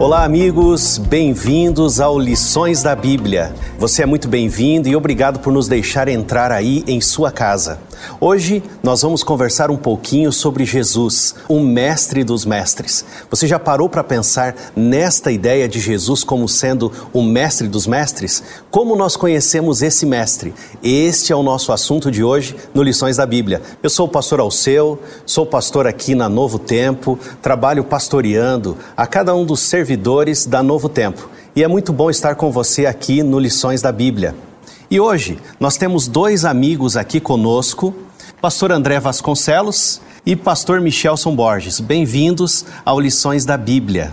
Olá, amigos, bem-vindos ao Lições da Bíblia. Você é muito bem-vindo e obrigado por nos deixar entrar aí em sua casa. Hoje nós vamos conversar um pouquinho sobre Jesus, o mestre dos mestres. Você já parou para pensar nesta ideia de Jesus como sendo o mestre dos mestres? Como nós conhecemos esse mestre? Este é o nosso assunto de hoje no Lições da Bíblia. Eu sou o pastor Alceu, sou pastor aqui na Novo Tempo, trabalho pastoreando a cada um dos servidores da Novo Tempo. E é muito bom estar com você aqui no Lições da Bíblia. E hoje nós temos dois amigos aqui conosco, pastor André Vasconcelos e pastor Michelson Borges. Bem-vindos ao Lições da Bíblia.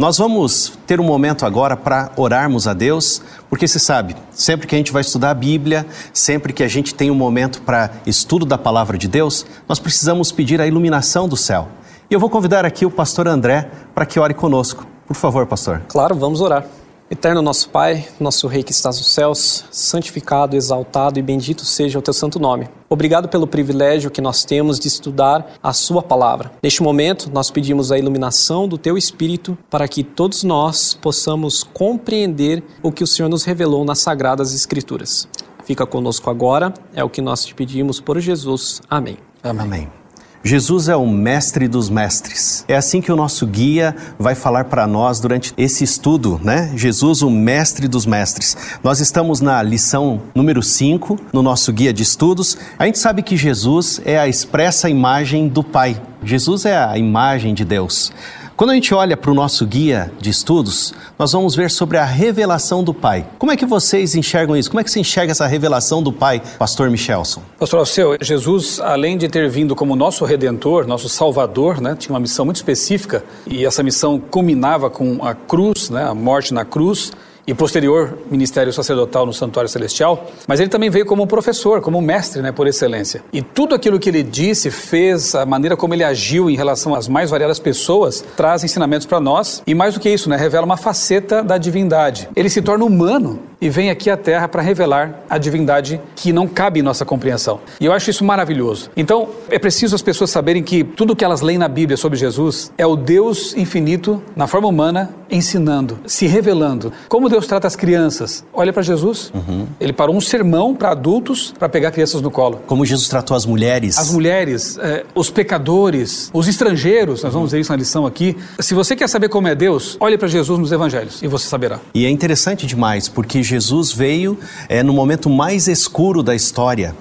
Nós vamos ter um momento agora para orarmos a Deus, porque se sabe, sempre que a gente vai estudar a Bíblia, sempre que a gente tem um momento para estudo da palavra de Deus, nós precisamos pedir a iluminação do céu. E eu vou convidar aqui o pastor André para que ore conosco. Por favor, pastor. Claro, vamos orar. Eterno nosso Pai, nosso Rei que estás nos céus, santificado, exaltado e bendito seja o teu santo nome. Obrigado pelo privilégio que nós temos de estudar a Sua palavra. Neste momento, nós pedimos a iluminação do Teu Espírito para que todos nós possamos compreender o que o Senhor nos revelou nas Sagradas Escrituras. Fica conosco agora, é o que nós te pedimos por Jesus. Amém. Amém. Amém. Jesus é o mestre dos mestres. É assim que o nosso guia vai falar para nós durante esse estudo, né? Jesus, o mestre dos mestres. Nós estamos na lição número 5, no nosso guia de estudos. A gente sabe que Jesus é a expressa imagem do Pai. Jesus é a imagem de Deus. Quando a gente olha para o nosso guia de estudos, nós vamos ver sobre a revelação do Pai. Como é que vocês enxergam isso? Como é que você enxerga essa revelação do Pai, Pastor Michelson? Pastor Alceu, Jesus, além de ter vindo como nosso Redentor, nosso Salvador, né, tinha uma missão muito específica e essa missão culminava com a cruz, né, a morte na cruz e posterior ministério sacerdotal no Santuário Celestial, mas ele também veio como professor, como mestre, né, por excelência. E tudo aquilo que ele disse, fez, a maneira como ele agiu em relação às mais variadas pessoas, traz ensinamentos para nós e mais do que isso, né, revela uma faceta da divindade. Ele se torna humano e vem aqui à Terra para revelar a divindade que não cabe em nossa compreensão. E eu acho isso maravilhoso. Então, é preciso as pessoas saberem que tudo que elas leem na Bíblia sobre Jesus é o Deus infinito na forma humana ensinando, se revelando. Como Deus trata as crianças? Olha para Jesus. Uhum. Ele parou um sermão para adultos para pegar crianças no colo. Como Jesus tratou as mulheres? As mulheres, é, os pecadores, os estrangeiros. Nós vamos ver isso na lição aqui. Se você quer saber como é Deus, olhe para Jesus nos Evangelhos e você saberá. E é interessante demais porque Jesus veio é, no momento mais escuro da história.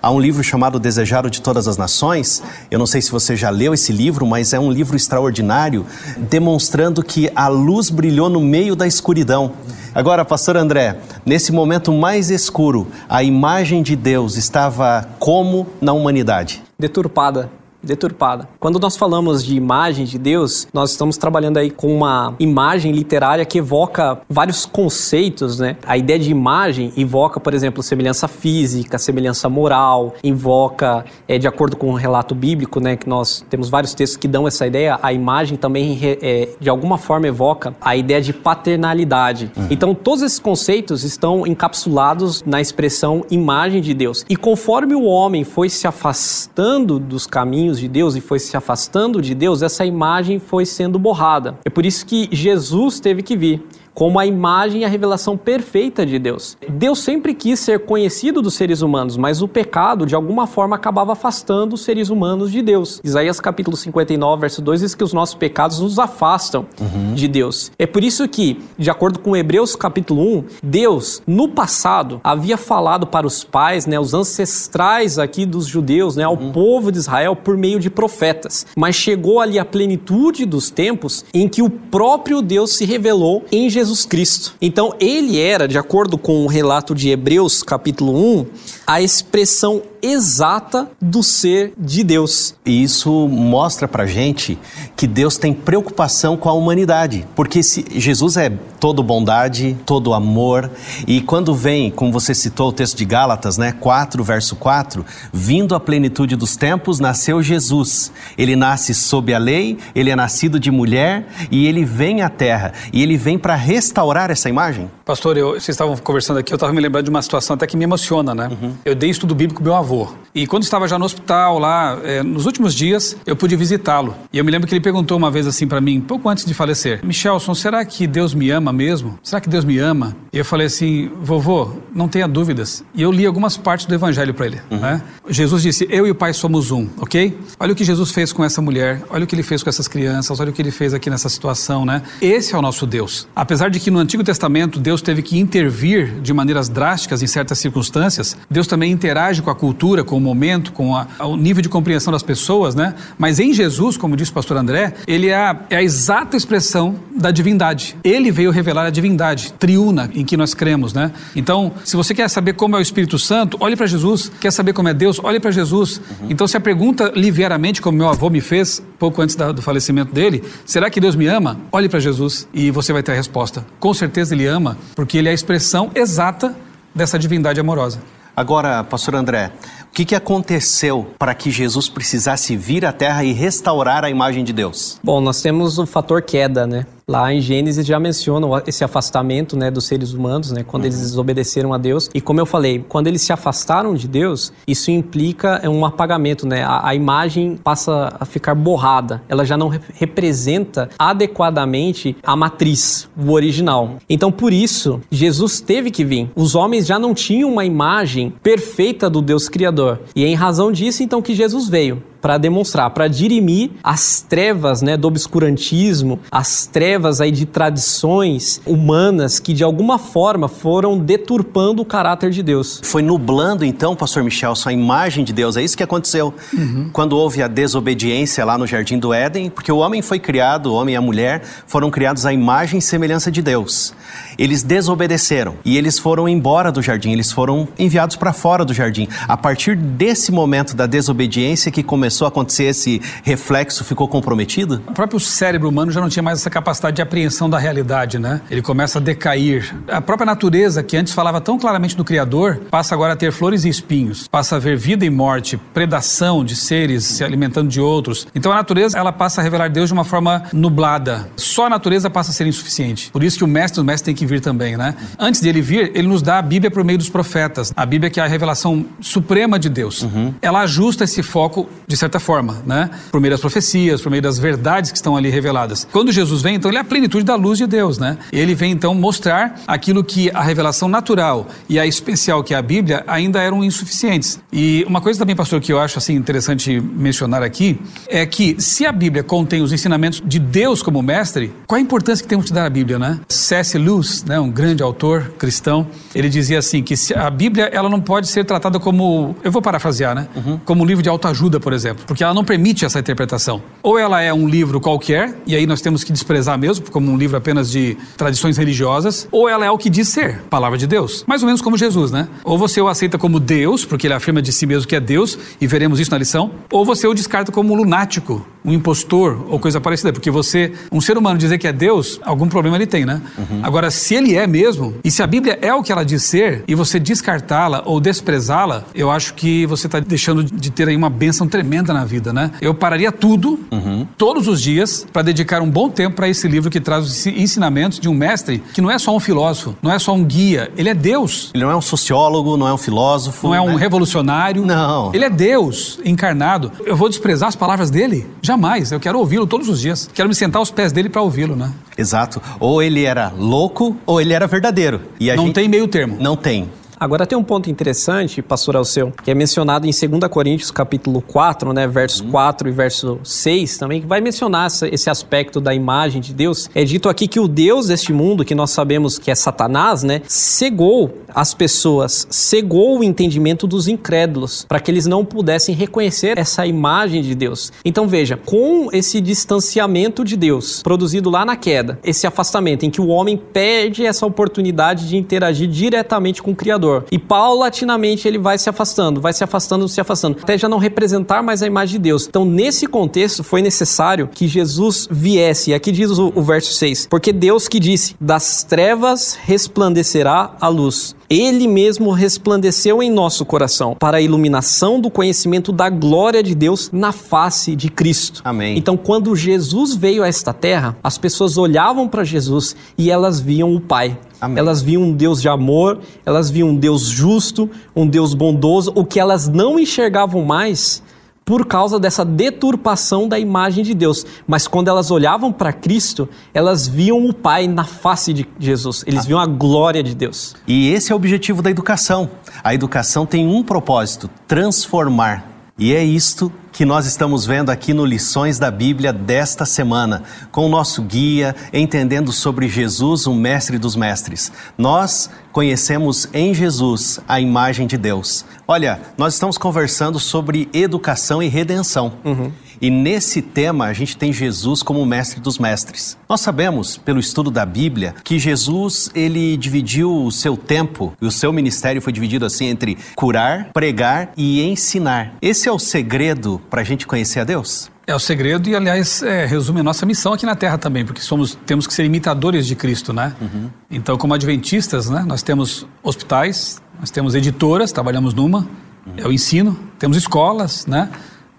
Há um livro chamado Desejado de Todas as Nações. Eu não sei se você já leu esse livro, mas é um livro extraordinário, demonstrando que a luz brilhou no meio da escuridão. Agora, pastor André, nesse momento mais escuro, a imagem de Deus estava como na humanidade? Deturpada deturpada. Quando nós falamos de imagem de Deus, nós estamos trabalhando aí com uma imagem literária que evoca vários conceitos, né? A ideia de imagem evoca, por exemplo, semelhança física, semelhança moral, invoca, é, de acordo com o relato bíblico, né, que nós temos vários textos que dão essa ideia, a imagem também, é, de alguma forma, evoca a ideia de paternalidade. Uhum. Então, todos esses conceitos estão encapsulados na expressão imagem de Deus. E conforme o homem foi se afastando dos caminhos de Deus e foi se afastando de Deus, essa imagem foi sendo borrada. É por isso que Jesus teve que vir como a imagem e a revelação perfeita de Deus. Deus sempre quis ser conhecido dos seres humanos, mas o pecado de alguma forma acabava afastando os seres humanos de Deus. Isaías capítulo 59, verso 2 diz que os nossos pecados nos afastam uhum. de Deus. É por isso que, de acordo com Hebreus capítulo 1, Deus no passado havia falado para os pais, né, os ancestrais aqui dos judeus, né, ao uhum. povo de Israel por meio de profetas. Mas chegou ali a plenitude dos tempos em que o próprio Deus se revelou em Jesus Jesus Cristo. Então, ele era, de acordo com o relato de Hebreus, capítulo 1, a expressão exata do ser de Deus. E isso mostra pra gente que Deus tem preocupação com a humanidade, porque se Jesus é todo bondade, todo amor, e quando vem, como você citou o texto de Gálatas, né, 4 verso 4, vindo a plenitude dos tempos, nasceu Jesus. Ele nasce sob a lei, ele é nascido de mulher e ele vem à terra, e ele vem para restaurar essa imagem. Pastor, eu, vocês estavam conversando aqui, eu estava me lembrando de uma situação até que me emociona, né? Uhum. Eu dei estudo bíblico com meu avô. E quando estava já no hospital lá, é, nos últimos dias, eu pude visitá-lo. E eu me lembro que ele perguntou uma vez assim para mim, pouco antes de falecer: Michelson, será que Deus me ama mesmo? Será que Deus me ama? E eu falei assim: vovô, não tenha dúvidas. E eu li algumas partes do evangelho para ele. Uhum. Né? Jesus disse: Eu e o Pai somos um, ok? Olha o que Jesus fez com essa mulher, olha o que ele fez com essas crianças, olha o que ele fez aqui nessa situação, né? Esse é o nosso Deus. Apesar de que no Antigo Testamento Deus teve que intervir de maneiras drásticas em certas circunstâncias, Deus também interage com a cultura, com o momento, com a, o nível de compreensão das pessoas, né? Mas em Jesus, como disse o pastor André, ele é a, é a exata expressão da divindade. Ele veio revelar a divindade triuna em que nós cremos, né? Então, se você quer saber como é o Espírito Santo, olhe para Jesus. Quer saber como é Deus? Olhe para Jesus. Uhum. Então, se a pergunta liviaramente, como meu avô me fez pouco antes da, do falecimento dele, será que Deus me ama? Olhe para Jesus e você vai ter a resposta. Com certeza ele ama, porque ele é a expressão exata dessa divindade amorosa. Agora, pastor André, o que, que aconteceu para que Jesus precisasse vir à Terra e restaurar a imagem de Deus? Bom, nós temos o fator queda, né? Lá em Gênesis já mencionam esse afastamento né, dos seres humanos, né, quando uhum. eles desobedeceram a Deus. E como eu falei, quando eles se afastaram de Deus, isso implica um apagamento, né? A, a imagem passa a ficar borrada. Ela já não re representa adequadamente a matriz, o original. Então, por isso, Jesus teve que vir. Os homens já não tinham uma imagem perfeita do Deus Criador. E é em razão disso, então, que Jesus veio para demonstrar, para dirimir as trevas, né, do obscurantismo, as trevas aí de tradições humanas que de alguma forma foram deturpando o caráter de Deus. Foi nublando então, pastor Michel, sua imagem de Deus. É isso que aconteceu uhum. quando houve a desobediência lá no jardim do Éden, porque o homem foi criado, o homem e a mulher foram criados à imagem e semelhança de Deus. Eles desobedeceram e eles foram embora do jardim, eles foram enviados para fora do jardim. A partir desse momento da desobediência que começou começou a acontecer esse reflexo, ficou comprometido? O próprio cérebro humano já não tinha mais essa capacidade de apreensão da realidade, né? Ele começa a decair. A própria natureza, que antes falava tão claramente do Criador, passa agora a ter flores e espinhos, passa a ver vida e morte, predação de seres se alimentando de outros. Então a natureza, ela passa a revelar Deus de uma forma nublada. Só a natureza passa a ser insuficiente. Por isso que o mestre, o mestre tem que vir também, né? Antes dele vir, ele nos dá a Bíblia por meio dos profetas. A Bíblia que é a revelação suprema de Deus. Uhum. Ela ajusta esse foco de certa forma, né? Por meio das profecias, por meio das verdades que estão ali reveladas. Quando Jesus vem, então, ele é a plenitude da luz de Deus, né? Ele vem, então, mostrar aquilo que a revelação natural e a especial que é a Bíblia ainda eram insuficientes. E uma coisa também, pastor, que eu acho, assim, interessante mencionar aqui, é que se a Bíblia contém os ensinamentos de Deus como mestre, qual a importância que temos de dar a Bíblia, né? C.S. Lewis, né, um grande autor cristão, ele dizia assim, que a Bíblia, ela não pode ser tratada como, eu vou parafrasear, né? Uhum. Como um livro de autoajuda, por exemplo exemplo, porque ela não permite essa interpretação. Ou ela é um livro qualquer, e aí nós temos que desprezar mesmo, como um livro apenas de tradições religiosas, ou ela é o que diz ser, palavra de Deus. Mais ou menos como Jesus, né? Ou você o aceita como Deus, porque ele afirma de si mesmo que é Deus, e veremos isso na lição, ou você o descarta como lunático, um impostor ou coisa parecida, porque você, um ser humano dizer que é Deus, algum problema ele tem, né? Uhum. Agora, se ele é mesmo, e se a Bíblia é o que ela diz ser, e você descartá-la ou desprezá-la, eu acho que você está deixando de ter aí uma bênção tremenda na vida, né? Eu pararia tudo, uhum. todos os dias, para dedicar um bom tempo para esse livro que traz os ensinamentos de um mestre que não é só um filósofo, não é só um guia, ele é Deus. Ele não é um sociólogo, não é um filósofo. Não é um né? revolucionário. Não. Ele é Deus encarnado. Eu vou desprezar as palavras dele? Jamais. Eu quero ouvi-lo todos os dias. Quero me sentar aos pés dele para ouvi-lo, né? Exato. Ou ele era louco ou ele era verdadeiro. E não gente... tem meio termo. Não tem. Agora tem um ponto interessante, pastor Alceu, que é mencionado em 2 Coríntios capítulo 4, né, verso uhum. 4 e verso 6 também, que vai mencionar esse aspecto da imagem de Deus. É dito aqui que o Deus deste mundo, que nós sabemos que é Satanás, né, cegou as pessoas, cegou o entendimento dos incrédulos, para que eles não pudessem reconhecer essa imagem de Deus. Então veja, com esse distanciamento de Deus, produzido lá na queda, esse afastamento em que o homem perde essa oportunidade de interagir diretamente com o Criador. E paulatinamente ele vai se afastando, vai se afastando, se afastando, até já não representar mais a imagem de Deus. Então, nesse contexto, foi necessário que Jesus viesse. E aqui diz o, o verso 6: Porque Deus que disse: Das trevas resplandecerá a luz. Ele mesmo resplandeceu em nosso coração para a iluminação do conhecimento da glória de Deus na face de Cristo. Amém. Então, quando Jesus veio a esta terra, as pessoas olhavam para Jesus e elas viam o Pai. Amém. Elas viam um Deus de amor, elas viam um Deus justo, um Deus bondoso. O que elas não enxergavam mais por causa dessa deturpação da imagem de Deus. Mas quando elas olhavam para Cristo, elas viam o Pai na face de Jesus. Eles viam a glória de Deus. E esse é o objetivo da educação. A educação tem um propósito: transformar. E é isto que nós estamos vendo aqui no Lições da Bíblia desta semana, com o nosso guia, entendendo sobre Jesus, o Mestre dos Mestres. Nós conhecemos em Jesus a imagem de Deus. Olha, nós estamos conversando sobre educação e redenção. Uhum. E nesse tema a gente tem Jesus como mestre dos mestres. Nós sabemos, pelo estudo da Bíblia, que Jesus ele dividiu o seu tempo e o seu ministério foi dividido assim entre curar, pregar e ensinar. Esse é o segredo para a gente conhecer a Deus? É o segredo e, aliás, é, resume a nossa missão aqui na Terra também, porque somos, temos que ser imitadores de Cristo, né? Uhum. Então, como adventistas, né, nós temos hospitais, nós temos editoras, trabalhamos numa, uhum. é o ensino, temos escolas, né?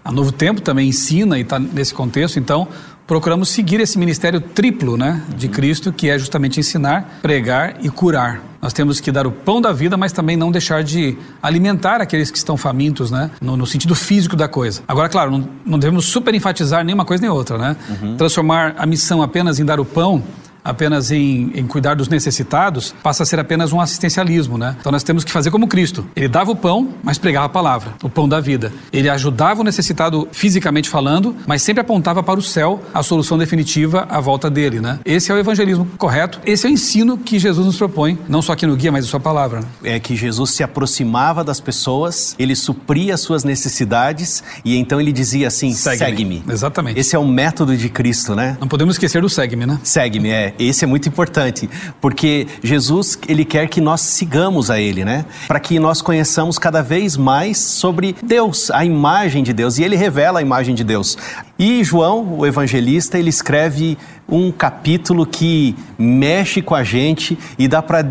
A Novo Tempo também ensina e está nesse contexto, então procuramos seguir esse ministério triplo né, de uhum. Cristo, que é justamente ensinar, pregar e curar. Nós temos que dar o pão da vida, mas também não deixar de alimentar aqueles que estão famintos, né? No, no sentido físico da coisa. Agora, claro, não, não devemos super enfatizar nenhuma coisa nem outra, né? Uhum. Transformar a missão apenas em dar o pão apenas em, em, cuidar dos necessitados, passa a ser apenas um assistencialismo, né? Então nós temos que fazer como Cristo. Ele dava o pão, mas pregava a palavra, o pão da vida. Ele ajudava o necessitado fisicamente falando, mas sempre apontava para o céu a solução definitiva à volta dele, né? Esse é o evangelismo correto. Esse é o ensino que Jesus nos propõe, não só aqui no guia, mas em sua palavra. Né? É que Jesus se aproximava das pessoas, ele supria as suas necessidades e então ele dizia assim: segue-me. Segue Exatamente. Esse é o método de Cristo, né? Não podemos esquecer do segue-me, né? Segue-me, é. Esse é muito importante, porque Jesus, ele quer que nós sigamos a ele, né? Para que nós conheçamos cada vez mais sobre Deus, a imagem de Deus, e ele revela a imagem de Deus. E João, o evangelista, ele escreve um capítulo que mexe com a gente e dá para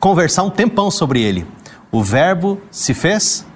conversar um tempão sobre ele. O verbo se fez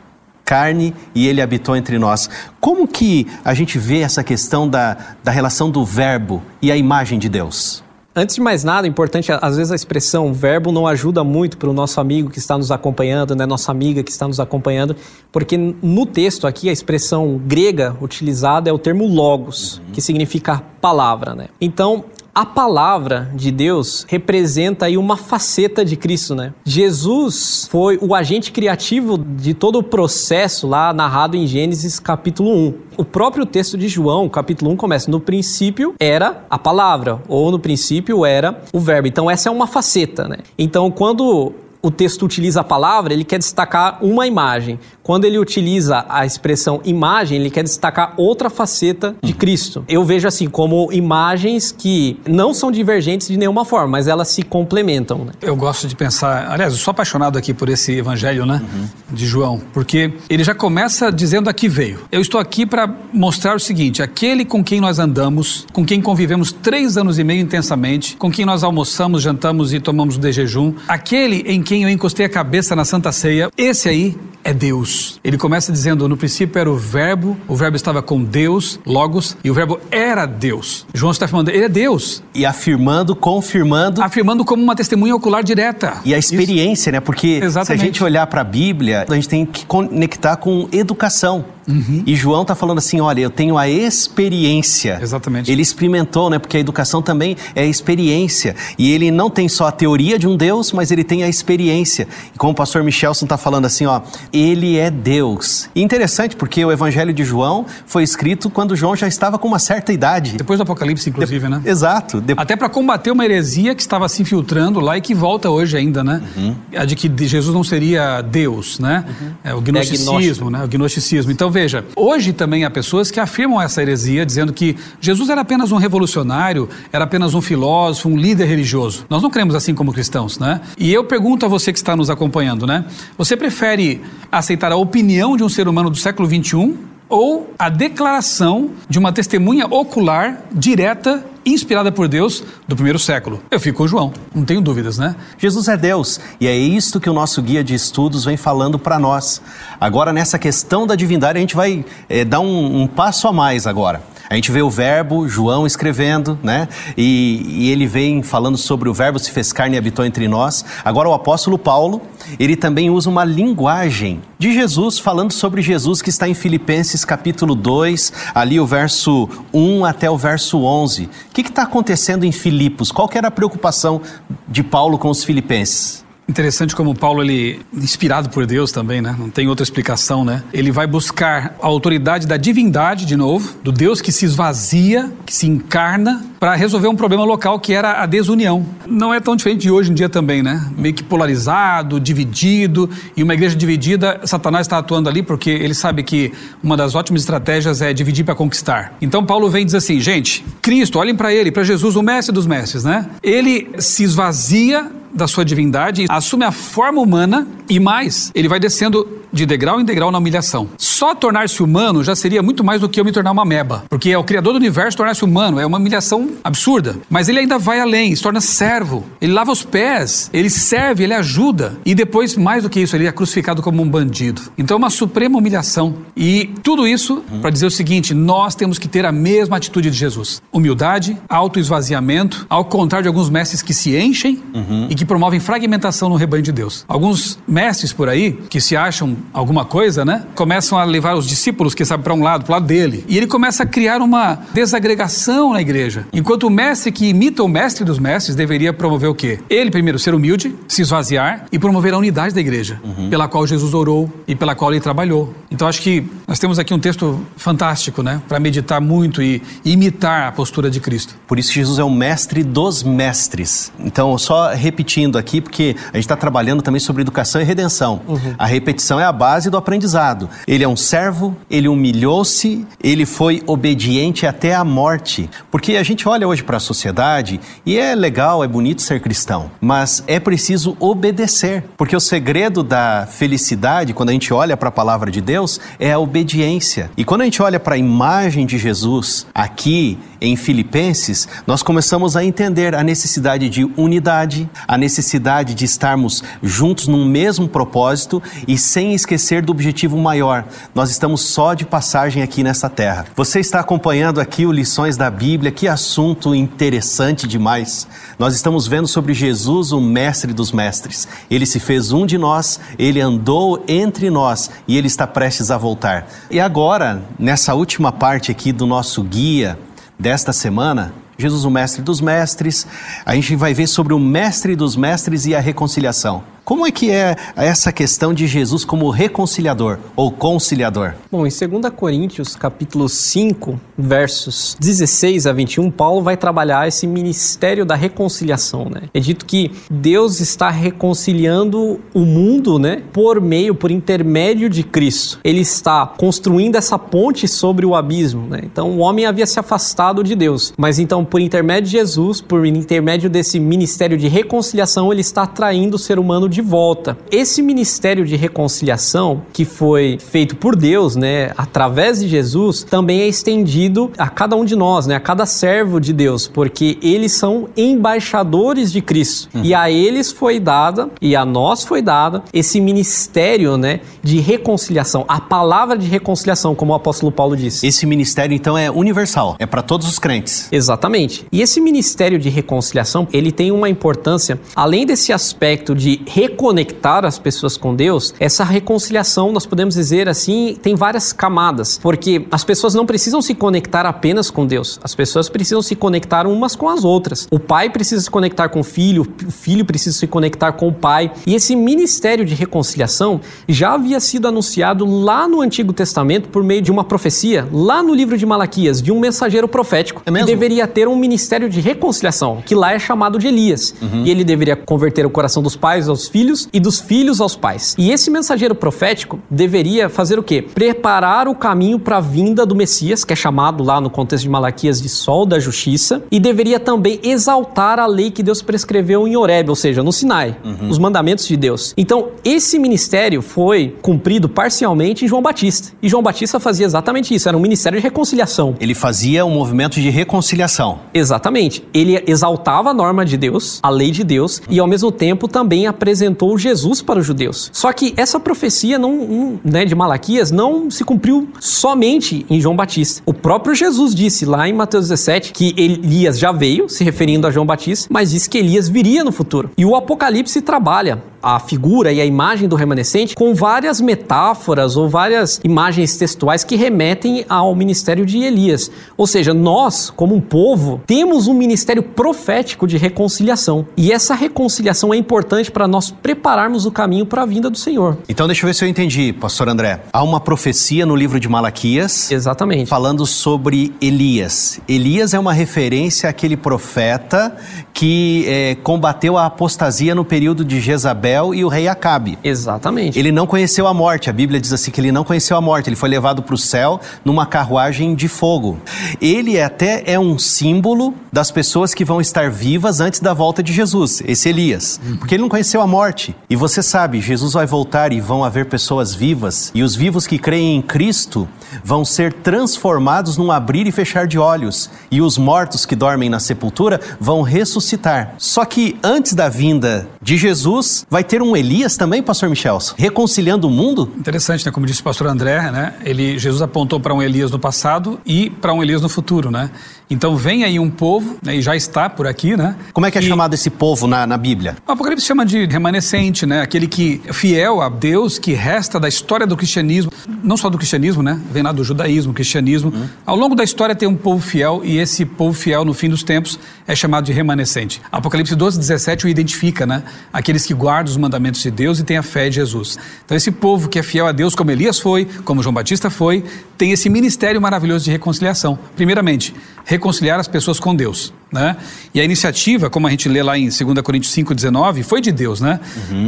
carne e ele habitou entre nós. Como que a gente vê essa questão da, da relação do verbo e a imagem de Deus? Antes de mais nada, é importante, às vezes a expressão verbo não ajuda muito para o nosso amigo que está nos acompanhando, né, nossa amiga que está nos acompanhando, porque no texto aqui a expressão grega utilizada é o termo logos, uhum. que significa palavra, né? Então, a palavra de Deus representa aí uma faceta de Cristo, né? Jesus foi o agente criativo de todo o processo lá narrado em Gênesis capítulo 1. O próprio texto de João, capítulo 1, começa no princípio era a palavra, ou no princípio era o verbo. Então essa é uma faceta, né? Então quando o texto utiliza a palavra, ele quer destacar uma imagem. Quando ele utiliza a expressão imagem, ele quer destacar outra faceta de Cristo. Eu vejo assim como imagens que não são divergentes de nenhuma forma, mas elas se complementam. Né? Eu gosto de pensar, aliás, eu sou apaixonado aqui por esse evangelho, né, uhum. de João, porque ele já começa dizendo aqui veio. Eu estou aqui para mostrar o seguinte: aquele com quem nós andamos, com quem convivemos três anos e meio intensamente, com quem nós almoçamos, jantamos e tomamos de jejum, aquele em quem quem eu encostei a cabeça na Santa Ceia, esse aí é Deus. Ele começa dizendo: no princípio era o Verbo, o Verbo estava com Deus, Logos, e o Verbo era Deus. João está afirmando: ele é Deus. E afirmando, confirmando. Afirmando como uma testemunha ocular direta. E a experiência, Isso. né? Porque Exatamente. se a gente olhar para a Bíblia, a gente tem que conectar com educação. Uhum. E João está falando assim: olha, eu tenho a experiência. Exatamente. Ele experimentou, né? Porque a educação também é experiência. E ele não tem só a teoria de um Deus, mas ele tem a experiência. E como o pastor Michelson está falando assim, ó, ele é Deus. E interessante porque o Evangelho de João foi escrito quando João já estava com uma certa idade. Depois do Apocalipse, inclusive, De... né? Exato. De... Até para combater uma heresia que estava se infiltrando lá e que volta hoje ainda, né? Uhum. A de que Jesus não seria Deus, né? Uhum. É o gnosticismo, é né? O gnosticismo. Então veja, hoje também há pessoas que afirmam essa heresia, dizendo que Jesus era apenas um revolucionário, era apenas um filósofo, um líder religioso. Nós não cremos assim como cristãos, né? E eu pergunto a você que está nos acompanhando, né? Você prefere aceitar a opinião de um ser humano do século 21 ou a declaração de uma testemunha ocular direta inspirada por Deus do primeiro século. Eu fico com João, não tenho dúvidas, né? Jesus é Deus e é isto que o nosso guia de estudos vem falando para nós. Agora, nessa questão da divindade, a gente vai é, dar um, um passo a mais agora. A gente vê o verbo, João escrevendo, né? E, e, ele vem falando sobre o verbo se fez carne e habitou entre nós. Agora o apóstolo Paulo, ele também usa uma linguagem de Jesus, falando sobre Jesus que está em Filipenses capítulo 2, ali o verso 1 até o verso 11. O que está acontecendo em Filipos? Qual que era a preocupação de Paulo com os filipenses? Interessante como Paulo, ele, inspirado por Deus também, né? Não tem outra explicação, né? Ele vai buscar a autoridade da divindade, de novo, do Deus que se esvazia, que se encarna, para resolver um problema local que era a desunião. Não é tão diferente de hoje em dia também, né? Meio que polarizado, dividido, e uma igreja dividida, Satanás está atuando ali porque ele sabe que uma das ótimas estratégias é dividir para conquistar. Então Paulo vem e diz assim, gente, Cristo, olhem para ele, para Jesus, o mestre dos mestres, né? Ele se esvazia da sua divindade, assume a forma humana e mais, ele vai descendo de degrau em degrau na humilhação. Só tornar-se humano já seria muito mais do que eu me tornar uma meba, porque é o criador do universo tornar-se humano, é uma humilhação absurda. Mas ele ainda vai além, se torna servo, ele lava os pés, ele serve, ele ajuda e depois, mais do que isso, ele é crucificado como um bandido. Então é uma suprema humilhação. E tudo isso para dizer o seguinte: nós temos que ter a mesma atitude de Jesus: humildade, autoesvaziamento, ao contrário de alguns mestres que se enchem uhum. e que promovem fragmentação no rebanho de Deus. Alguns mestres por aí que se acham alguma coisa, né? Começam a levar os discípulos, que sabe, para um lado, para o lado dele. E ele começa a criar uma desagregação na igreja. Enquanto o mestre que imita o mestre dos mestres deveria promover o quê? Ele, primeiro, ser humilde, se esvaziar e promover a unidade da igreja, uhum. pela qual Jesus orou e pela qual ele trabalhou. Então, acho que nós temos aqui um texto fantástico, né? Para meditar muito e imitar a postura de Cristo. Por isso, Jesus é o mestre dos mestres. Então, só repetindo aqui, porque a gente está trabalhando também sobre educação e redenção. Uhum. A repetição é a base do aprendizado. Ele é um servo, ele humilhou-se, ele foi obediente até a morte. Porque a gente olha hoje para a sociedade e é legal, é bonito ser cristão, mas é preciso obedecer. Porque o segredo da felicidade, quando a gente olha para a palavra de Deus, é a obediência. E quando a gente olha para a imagem de Jesus aqui em Filipenses, nós começamos a entender a necessidade de unidade, a necessidade de estarmos juntos num mesmo propósito e sem esquecer do objetivo maior. Nós estamos só de passagem aqui nessa terra. Você está acompanhando aqui o Lições da Bíblia, que assunto interessante demais. Nós estamos vendo sobre Jesus, o mestre dos mestres. Ele se fez um de nós, ele andou entre nós e ele está prestes a voltar. E agora, nessa última parte aqui do nosso guia, desta semana, Jesus, o Mestre dos Mestres, a gente vai ver sobre o Mestre dos Mestres e a reconciliação. Como é que é essa questão de Jesus como reconciliador ou conciliador? Bom, em 2 Coríntios, capítulo 5, versos 16 a 21, Paulo vai trabalhar esse ministério da reconciliação, né? É dito que Deus está reconciliando o mundo, né, por meio, por intermédio de Cristo. Ele está construindo essa ponte sobre o abismo, né? Então, o homem havia se afastado de Deus, mas então, por intermédio de Jesus, por intermédio desse ministério de reconciliação, ele está atraindo o ser humano de volta. Esse ministério de reconciliação que foi feito por Deus, né, através de Jesus, também é estendido a cada um de nós, né, a cada servo de Deus, porque eles são embaixadores de Cristo. Uhum. E a eles foi dada e a nós foi dada esse ministério, né, de reconciliação, a palavra de reconciliação, como o apóstolo Paulo disse. Esse ministério então é universal, é para todos os crentes. Exatamente. E esse ministério de reconciliação, ele tem uma importância além desse aspecto de reconectar as pessoas com Deus, essa reconciliação, nós podemos dizer assim, tem várias camadas, porque as pessoas não precisam se conectar apenas com Deus, as pessoas precisam se conectar umas com as outras. O pai precisa se conectar com o filho, o filho precisa se conectar com o pai, e esse ministério de reconciliação já havia sido anunciado lá no Antigo Testamento por meio de uma profecia, lá no livro de Malaquias, de um mensageiro profético, É que deveria ter um ministério de reconciliação, que lá é chamado de Elias. E ele deveria converter o coração dos pais aos filhos e dos filhos aos pais. E esse mensageiro profético deveria fazer o quê? Preparar o caminho para a vinda do Messias, que é chamado lá no contexto de Malaquias de sol da justiça, e deveria também exaltar a lei que Deus prescreveu em Horeb, ou seja, no Sinai, os mandamentos de Deus. Então, esse ministério foi cumprido parcialmente em João Batista. E João Batista fazia exatamente isso, era um ministério de reconciliação. Ele fazia um movimento de reconciliação. Exatamente. Ele exaltava a norma de Deus, a lei de Deus, e ao mesmo tempo também apresentou Jesus para os judeus. Só que essa profecia não, né, de Malaquias não se cumpriu somente em João Batista. O próprio Jesus disse lá em Mateus 17 que Elias já veio, se referindo a João Batista, mas disse que Elias viria no futuro. E o Apocalipse trabalha a figura e a imagem do remanescente com várias metáforas ou várias imagens textuais que remetem ao ministério de Elias. Ou seja, nós, como um povo, temos um ministério profético de reconciliação. E essa reconciliação é importante para nós prepararmos o caminho para a vinda do Senhor. Então deixa eu ver se eu entendi, pastor André. Há uma profecia no livro de Malaquias Exatamente. falando sobre Elias. Elias é uma referência àquele profeta que eh, combateu a apostasia no período de Jezabel e o rei Acabe. Exatamente. Ele não conheceu a morte. A Bíblia diz assim que ele não conheceu a morte. Ele foi levado para o céu numa carruagem de fogo. Ele até é um símbolo das pessoas que vão estar vivas antes da volta de Jesus, esse Elias. Porque ele não conheceu a morte. E você sabe, Jesus vai voltar e vão haver pessoas vivas. E os vivos que creem em Cristo vão ser transformados num abrir e fechar de olhos. E os mortos que dormem na sepultura vão ressuscitar. Só que antes da vinda de Jesus, vai ter um Elias também, pastor Michel, reconciliando o mundo? Interessante, né? Como disse o pastor André, né? Ele, Jesus apontou para um Elias no passado e para um Elias no futuro, né? Então vem aí um povo, né? e já está por aqui, né? Como é que é E- chamado esse povo na, na Bíblia? O Apocalipse chama de remanescente, né? Aquele que fiel a Deus, que resta da história do cristianismo, não só do cristianismo, né? Vem lá do judaísmo, cristianismo. Ao longo da história tem um povo fiel e esse povo fiel no fim dos tempos é chamado de remanescente. Apocalipse 12, 17 o identifica, né? Aqueles que guardam os mandamentos de Deus e têm a fé de Jesus. Então esse povo que é fiel a Deus, como Elias foi, como João Batista foi, tem esse ministério maravilhoso de reconciliação. Primeiramente, reconciliar as pessoas com Deus. Né? E a iniciativa, como a gente lê lá em 2 Coríntios 5,19, foi de Deus, né?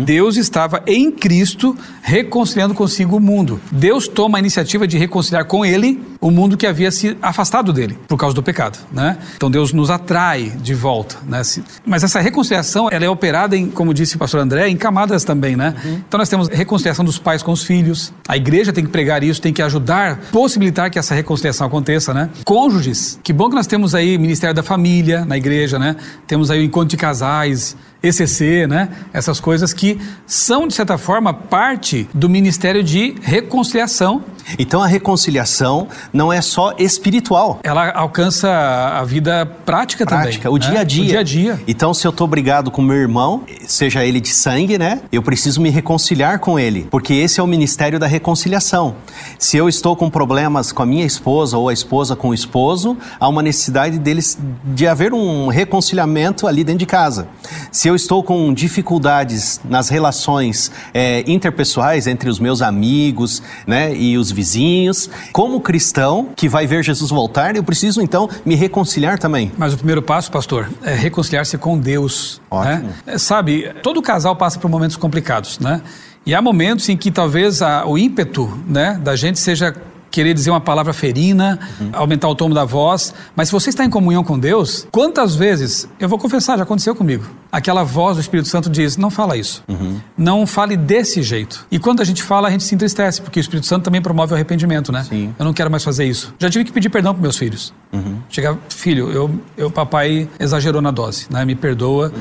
Deus estava em Cristo reconciliando consigo o mundo. Deus toma a iniciativa de reconciliar com ele o mundo que havia se afastado dele por causa do pecado, né? Então Deus nos atrai de volta, né? Mas essa reconciliação, ela é operada em, como disse o pastor André, em camadas também, né? Então nós temos reconciliação dos pais com os filhos. A igreja tem que pregar isso, tem que ajudar, possibilitar que essa reconciliação aconteça, né? Cônjuges, que bom que nós temos aí Ministério da Família na igreja, né? Temos aí o encontro de casais, ECC, né? Essas coisas que são, de certa forma, parte do ministério de reconciliação. Então a reconciliação não é só espiritual. Ela alcança a vida prática, Prática, também. o né? dia a dia. O dia a dia. Então, se eu tô brigado com meu irmão, seja ele de sangue, né? Eu preciso me reconciliar com ele, porque esse é o ministério da reconciliação. Se eu estou com problemas com a minha esposa ou a esposa com o esposo, há uma necessidade deles de haver um reconciliamento ali dentro de casa. Se eu estou com dificuldades nas relações eh, interpessoais entre os meus amigos, né, e os vizinhos, como cristão que vai ver Jesus voltar, eu preciso então me reconciliar também. Mas o primeiro passo, pastor, é reconciliar-se com Deus. Ótimo. Né? É, Sabe, todo casal passa por momentos complicados, né? E há momentos em que talvez a- o ímpeto né, da gente seja querer dizer uma palavra ferina, aumentar o tom da voz. Mas se você está em comunhão com Deus, quantas vezes, eu vou confessar, já aconteceu comigo, aquela voz do Espírito Santo diz: não fala isso. Não fale desse jeito. E quando a gente fala, a gente se entristece, porque o Espírito Santo também promove o arrependimento, né? Sim. Eu não quero mais fazer isso. Já tive que pedir perdão para meus filhos. Chegar, filho, eu, eu, papai exagerou na dose, né? Me perdoa.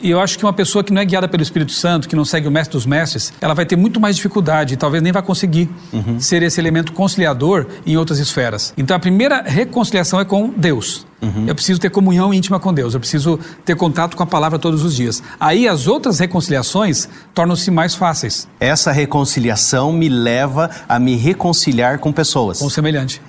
E eu acho que uma pessoa que não é guiada pelo Espírito Santo, que não segue o mestre dos mestres, ela vai ter muito mais dificuldade e talvez nem vai conseguir ser esse elemento conciliador em outras esferas. Então a primeira reconciliação é com Deus. Uhum. Eu preciso ter comunhão íntima com Deus, eu preciso ter contato com a palavra todos os dias. Aí as outras reconciliações tornam-se mais fáceis. Essa reconciliação me leva a me reconciliar com pessoas. Com semelhante.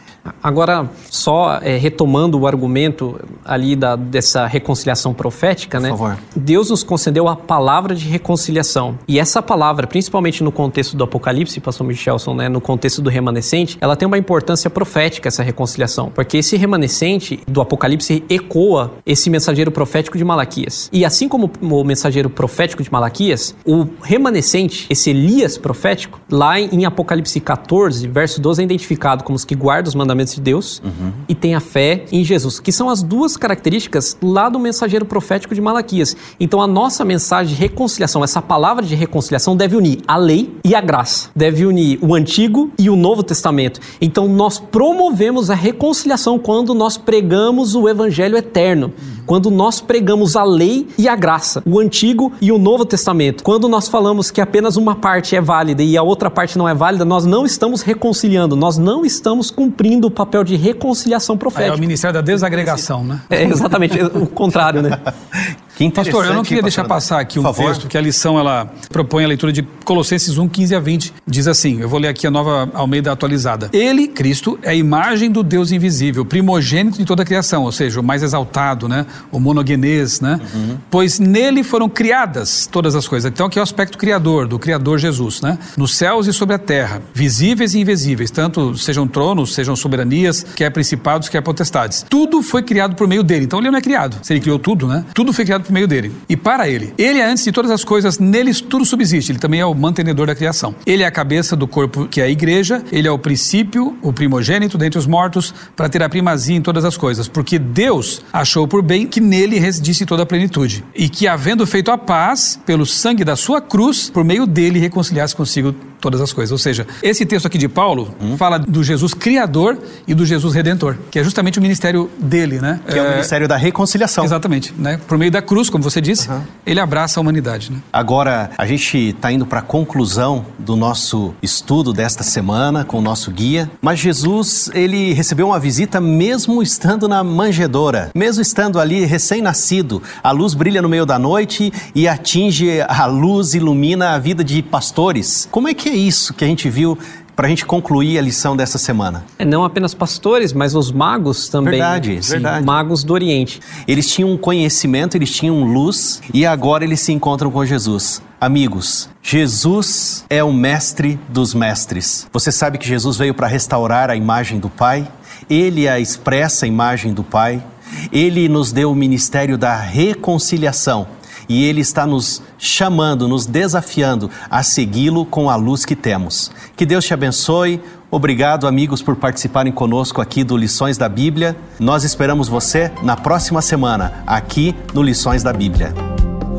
Agora, só é, retomando o argumento ali da, dessa reconciliação profética, Por né? favor. Deus nos concedeu a palavra de reconciliação. E essa palavra, principalmente no contexto do Apocalipse, pastor Michelson, né? No contexto do remanescente, ela tem uma importância profética, essa reconciliação. Porque esse remanescente do Apocalipse ecoa esse mensageiro profético de Malaquias. E assim como o mensageiro profético de Malaquias, o remanescente, esse Elias profético, lá em Apocalipse 14, verso 12, é identificado como os que guardam os mandamentos de Deus e tem a fé em Jesus, que são as duas características lá do mensageiro profético de Malaquias. Então a nossa mensagem de reconciliação, essa palavra de reconciliação deve unir a lei e a graça, deve unir o Antigo e o Novo Testamento. Então nós promovemos a reconciliação quando nós pregamos o evangelho eterno, quando nós pregamos a lei e a graça, o Antigo e o Novo Testamento. Quando nós falamos que apenas uma parte é válida e a outra parte não é válida, nós não estamos reconciliando, nós não estamos cumprindo o papel de reconciliação Aí é profética. o ministério da desagregação, né? É exatamente o contrário, né? Que. Pastor, eu não queria deixar passar aqui um texto que a lição ela propõe a leitura de Colossenses 1, 15 a 20. Diz assim, eu vou ler aqui a nova Almeida atualizada. Ele, Cristo, é a imagem do Deus invisível, primogênito de toda a criação, ou seja, o mais exaltado, né? O monogenês, né? Uhum. Pois nele foram criadas todas as coisas. Então aqui é o aspecto criador, do Criador Jesus, né? Nos céus e sobre a terra, visíveis e invisíveis, tanto sejam tronos, sejam soberanias, quer principados, quer potestades. Tudo foi criado por meio dele. Então ele não é criado. Se ele criou tudo, né? Tudo foi criado por meio dele. E para ele. Ele é antes de todas as coisas, neles tudo subsiste. Ele também é o mantenedor da criação. Ele é a cabeça do corpo que é a igreja, ele é o princípio, o primogênito dentre os mortos, para ter a primazia em todas as coisas. Porque Deus achou por bem que nele residisse toda a plenitude. E que, havendo feito a paz, pelo sangue da sua cruz, por meio dele reconciliasse consigo todas as coisas. Ou seja, esse texto aqui de Paulo fala do Jesus criador e do Jesus redentor, que é justamente o ministério dele, né? Que é o Ministério da Reconciliação. Exatamente, né? Por meio da cruz, como você disse, ele abraça a humanidade, né? Agora, a gente está indo para a conclusão do nosso estudo desta semana com o nosso guia. Mas Jesus, ele recebeu uma visita mesmo estando na manjedoura, mesmo estando ali recém-nascido. A luz brilha no meio da noite e atinge a luz, ilumina a vida de pastores. Como é que é isso que a gente viu para a gente concluir a lição dessa semana? É, Não apenas pastores, mas os magos também. Verdade, né? verdade. Magos do Oriente. Eles tinham um conhecimento, eles tinham luz e agora eles se encontram com Jesus. Amigos, Jesus é o mestre dos mestres. Você sabe que Jesus veio para restaurar a imagem do Pai, ele é a expressa imagem do Pai, ele nos deu o ministério da reconciliação e ele está nos chamando, nos desafiando a segui-lo com a luz que temos. Que Deus te abençoe. Obrigado, amigos, por participarem conosco aqui do Lições da Bíblia. Nós esperamos você na próxima semana, aqui no Lições da Bíblia.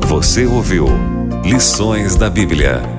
Você ouviu Lições da Bíblia